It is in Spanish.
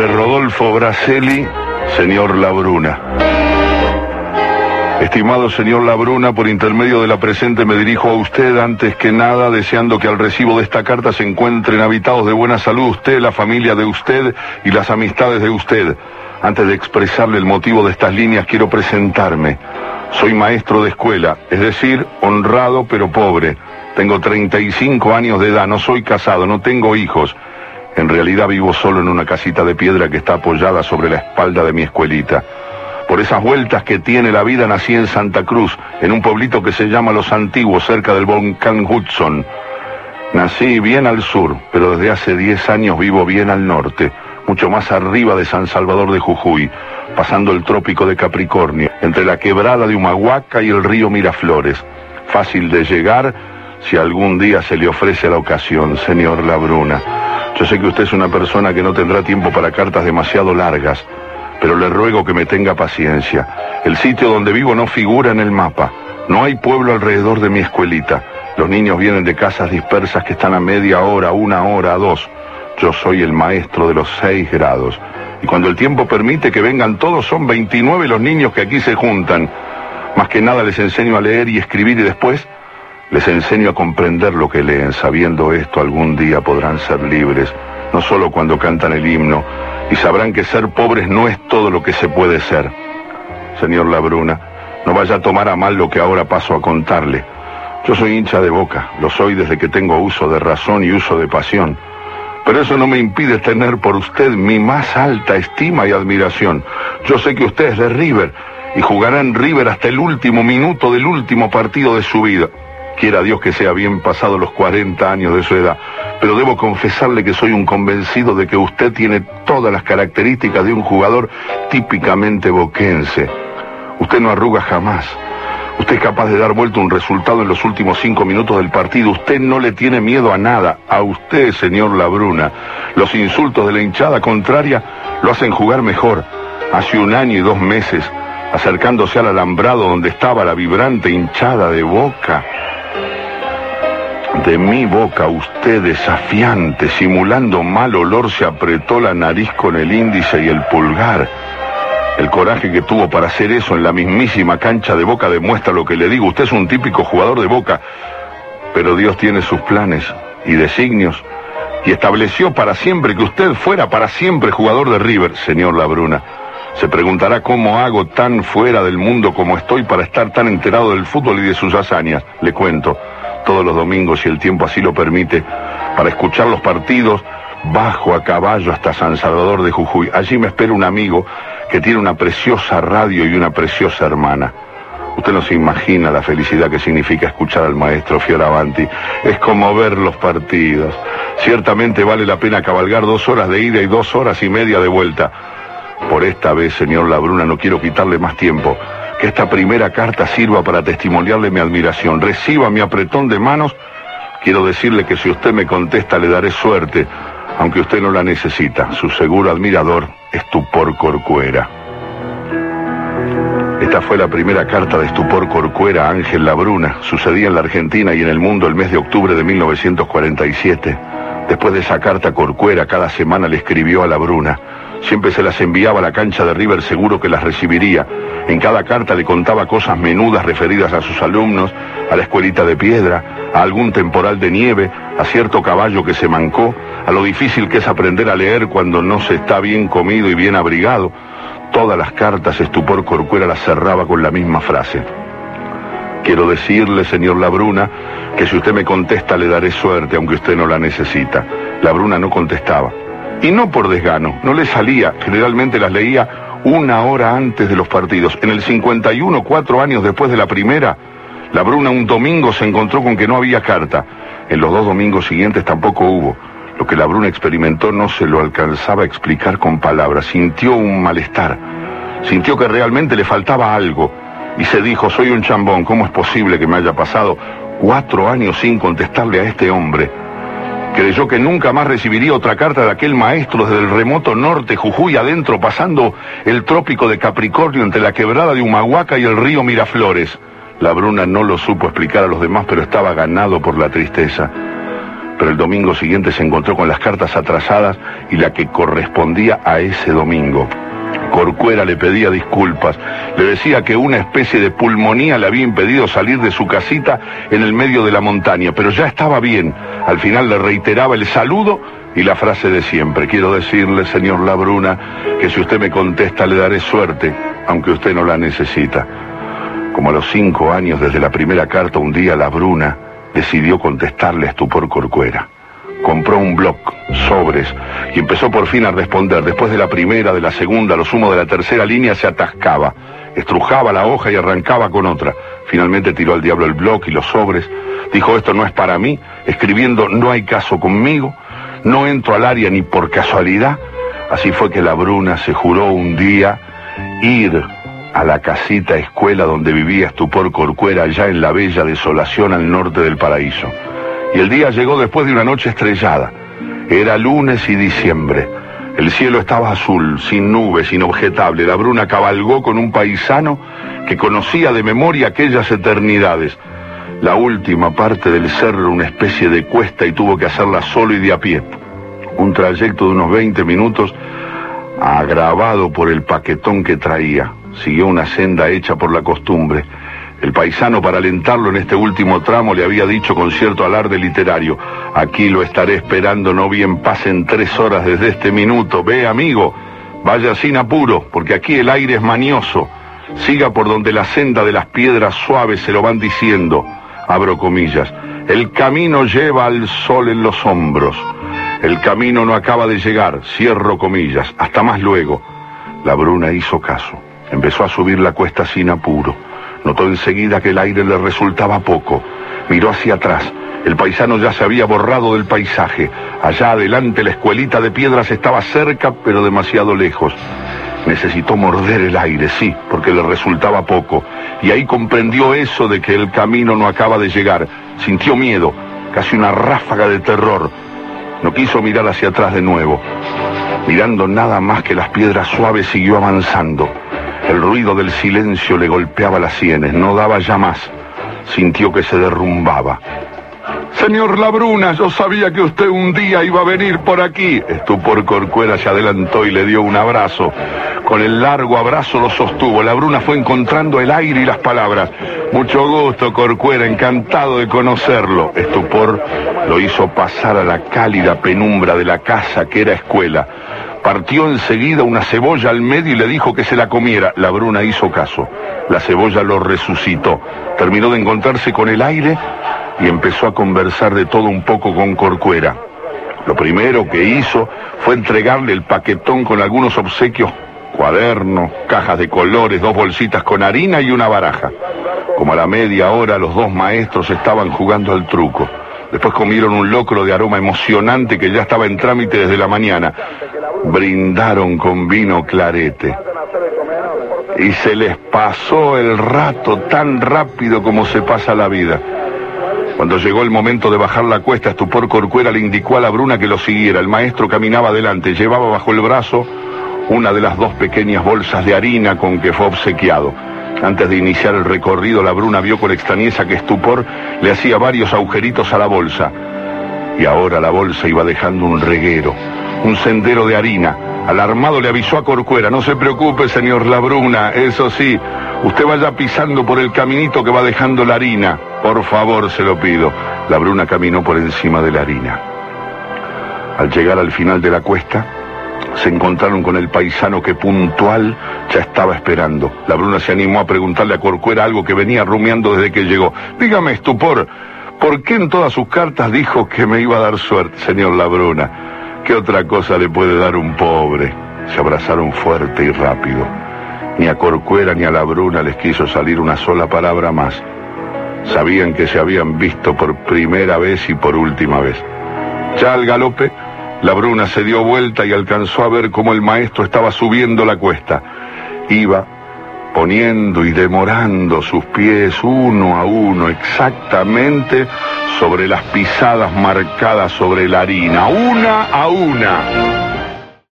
De Rodolfo Braselli, señor Labruna. Estimado señor Labruna, por intermedio de la presente me dirijo a usted antes que nada, deseando que al recibo de esta carta se encuentren habitados de buena salud usted, la familia de usted y las amistades de usted. Antes de expresarle el motivo de estas líneas, quiero presentarme. Soy maestro de escuela, es decir, honrado pero pobre. Tengo 35 años de edad, no soy casado, no tengo hijos. En realidad vivo solo en una casita de piedra que está apoyada sobre la espalda de mi escuelita. Por esas vueltas que tiene la vida nací en Santa Cruz, en un pueblito que se llama Los Antiguos, cerca del volcán Hudson. Nací bien al sur, pero desde hace 10 años vivo bien al norte, mucho más arriba de San Salvador de Jujuy, pasando el trópico de Capricornio, entre la quebrada de Humahuaca y el río Miraflores. Fácil de llegar si algún día se le ofrece la ocasión, señor Labruna. Yo sé que usted es una persona que no tendrá tiempo para cartas demasiado largas, pero le ruego que me tenga paciencia. El sitio donde vivo no figura en el mapa. No hay pueblo alrededor de mi escuelita. Los niños vienen de casas dispersas que están a media hora, una hora, dos. Yo soy el maestro de los seis grados. Y cuando el tiempo permite que vengan todos, son 29 los niños que aquí se juntan. Más que nada les enseño a leer y escribir y después les enseño a comprender lo que leen. Sabiendo esto, algún día podrán ser libres, no solo cuando cantan el himno, y sabrán que ser pobres no es todo lo que se puede ser. Señor Labruna, no vaya a tomar a mal lo que ahora paso a contarle. Yo soy hincha de boca, lo soy desde que tengo uso de razón y uso de pasión. Pero eso no me impide tener por usted mi más alta estima y admiración. Yo sé que usted es de River y jugará en River hasta el último minuto del último partido de su vida. Quiera Dios que sea bien pasado los 40 años de su edad, pero debo confesarle que soy un convencido de que usted tiene todas las características de un jugador típicamente boquense. Usted no arruga jamás. Usted es capaz de dar vuelta un resultado en los últimos cinco minutos del partido. Usted no le tiene miedo a nada. A usted, señor Labruna. Los insultos de la hinchada contraria lo hacen jugar mejor. Hace un año y dos meses, acercándose al alambrado donde estaba la vibrante hinchada de boca, de mi boca usted desafiante, simulando mal olor, se apretó la nariz con el índice y el pulgar. El coraje que tuvo para hacer eso en la mismísima cancha de boca demuestra lo que le digo. Usted es un típico jugador de boca, pero Dios tiene sus planes y designios y estableció para siempre que usted fuera para siempre jugador de River, señor Labruna. Se preguntará cómo hago tan fuera del mundo como estoy para estar tan enterado del fútbol y de sus hazañas. Le cuento todos los domingos, si el tiempo así lo permite, para escuchar los partidos, bajo a caballo hasta San Salvador de Jujuy. Allí me espera un amigo que tiene una preciosa radio y una preciosa hermana. Usted no se imagina la felicidad que significa escuchar al maestro Fioravanti. Es como ver los partidos. Ciertamente vale la pena cabalgar dos horas de ida y dos horas y media de vuelta. Por esta vez, señor Labruna, no quiero quitarle más tiempo que esta primera carta sirva para testimoniarle mi admiración. Reciba mi apretón de manos. Quiero decirle que si usted me contesta le daré suerte, aunque usted no la necesita. Su seguro admirador, Estupor Corcuera. Esta fue la primera carta de Estupor Corcuera a Ángel Labruna. Sucedía en la Argentina y en el mundo el mes de octubre de 1947. Después de esa carta, Corcuera cada semana le escribió a Labruna. Siempre se las enviaba a la cancha de River seguro que las recibiría. En cada carta le contaba cosas menudas referidas a sus alumnos, a la escuelita de piedra, a algún temporal de nieve, a cierto caballo que se mancó, a lo difícil que es aprender a leer cuando no se está bien comido y bien abrigado. Todas las cartas Estupor Corcuera las cerraba con la misma frase. Quiero decirle, señor Labruna, que si usted me contesta le daré suerte, aunque usted no la necesita. Labruna no contestaba. Y no por desgano, no le salía, generalmente las leía una hora antes de los partidos. En el 51, cuatro años después de la primera, la Bruna un domingo se encontró con que no había carta. En los dos domingos siguientes tampoco hubo. Lo que la Bruna experimentó no se lo alcanzaba a explicar con palabras. Sintió un malestar. Sintió que realmente le faltaba algo. Y se dijo, soy un chambón, ¿cómo es posible que me haya pasado cuatro años sin contestarle a este hombre? Creyó que nunca más recibiría otra carta de aquel maestro desde el remoto norte, Jujuy adentro, pasando el trópico de Capricornio entre la quebrada de Humahuaca y el río Miraflores. La Bruna no lo supo explicar a los demás, pero estaba ganado por la tristeza. pero el domingo siguiente se encontró con las cartas atrasadas y la que correspondía a ese domingo. Corcuera le pedía disculpas, le decía que una especie de pulmonía le había impedido salir de su casita en el medio de la montaña, pero ya estaba bien. Al final le reiteraba el saludo y la frase de siempre. Quiero decirle, señor Labruna, que si usted me contesta le daré suerte, aunque usted no la necesita. Como a los cinco años desde la primera carta, un día Labruna decidió contestarle a Estupor Corcuera compró un bloc, sobres, y empezó por fin a responder. Después de la primera, de la segunda, lo sumo de la tercera línea, se atascaba, estrujaba la hoja y arrancaba con otra. Finalmente tiró al diablo el bloc y los sobres. Dijo, esto no es para mí, escribiendo, no hay caso conmigo, no entro al área ni por casualidad. Así fue que la Bruna se juró un día ir a la casita escuela donde vivía Estupor Corcuera, allá en la bella desolación al norte del paraíso. Y el día llegó después de una noche estrellada. Era lunes y diciembre. El cielo estaba azul, sin nubes, inobjetable. La bruna cabalgó con un paisano que conocía de memoria aquellas eternidades. La última parte del cerro, una especie de cuesta, y tuvo que hacerla solo y de a pie. Un trayecto de unos 20 minutos, agravado por el paquetón que traía. Siguió una senda hecha por la costumbre. El paisano, para alentarlo en este último tramo, le había dicho con cierto alarde literario, aquí lo estaré esperando, no bien pasen tres horas desde este minuto. Ve, amigo, vaya sin apuro, porque aquí el aire es manioso. Siga por donde la senda de las piedras suaves se lo van diciendo. Abro comillas. El camino lleva al sol en los hombros. El camino no acaba de llegar. Cierro comillas. Hasta más luego. La bruna hizo caso. Empezó a subir la cuesta sin apuro. Notó enseguida que el aire le resultaba poco. Miró hacia atrás. El paisano ya se había borrado del paisaje. Allá adelante la escuelita de piedras estaba cerca, pero demasiado lejos. Necesitó morder el aire, sí, porque le resultaba poco. Y ahí comprendió eso de que el camino no acaba de llegar. Sintió miedo, casi una ráfaga de terror. No quiso mirar hacia atrás de nuevo. Mirando nada más que las piedras suaves, siguió avanzando. El ruido del silencio le golpeaba las sienes, no daba ya más. Sintió que se derrumbaba. Señor Labruna, yo sabía que usted un día iba a venir por aquí. Estupor Corcuera se adelantó y le dio un abrazo. Con el largo abrazo lo sostuvo. Labruna fue encontrando el aire y las palabras. Mucho gusto, Corcuera, encantado de conocerlo. Estupor lo hizo pasar a la cálida penumbra de la casa que era escuela partió enseguida una cebolla al medio y le dijo que se la comiera. La bruna hizo caso. La cebolla lo resucitó. Terminó de encontrarse con el aire y empezó a conversar de todo un poco con Corcuera. Lo primero que hizo fue entregarle el paquetón con algunos obsequios, cuadernos, cajas de colores, dos bolsitas con harina y una baraja. Como a la media hora los dos maestros estaban jugando al truco. Después comieron un locro de aroma emocionante que ya estaba en trámite desde la mañana. Brindaron con vino clarete. Y se les pasó el rato tan rápido como se pasa la vida. Cuando llegó el momento de bajar la cuesta, Estupor Corcuera le indicó a la Bruna que lo siguiera. El maestro caminaba adelante, llevaba bajo el brazo una de las dos pequeñas bolsas de harina con que fue obsequiado. Antes de iniciar el recorrido, la Bruna vio con extrañeza que Estupor le hacía varios agujeritos a la bolsa. Y ahora la bolsa iba dejando un reguero, un sendero de harina. Alarmado le avisó a Corcuera, no se preocupe, señor Labruna, eso sí, usted vaya pisando por el caminito que va dejando la harina. Por favor, se lo pido. La Bruna caminó por encima de la harina. Al llegar al final de la cuesta, se encontraron con el paisano que puntual ya estaba esperando. La Bruna se animó a preguntarle a Corcuera algo que venía rumiando desde que llegó. Dígame, estupor, ¿por qué en todas sus cartas dijo que me iba a dar suerte, señor La Bruna? ¿Qué otra cosa le puede dar un pobre? Se abrazaron fuerte y rápido. Ni a Corcuera ni a la Bruna les quiso salir una sola palabra más. Sabían que se habían visto por primera vez y por última vez. Ya al galope, la bruna se dio vuelta y alcanzó a ver cómo el maestro estaba subiendo la cuesta. Iba poniendo y demorando sus pies uno a uno exactamente sobre las pisadas marcadas sobre la harina, una a una.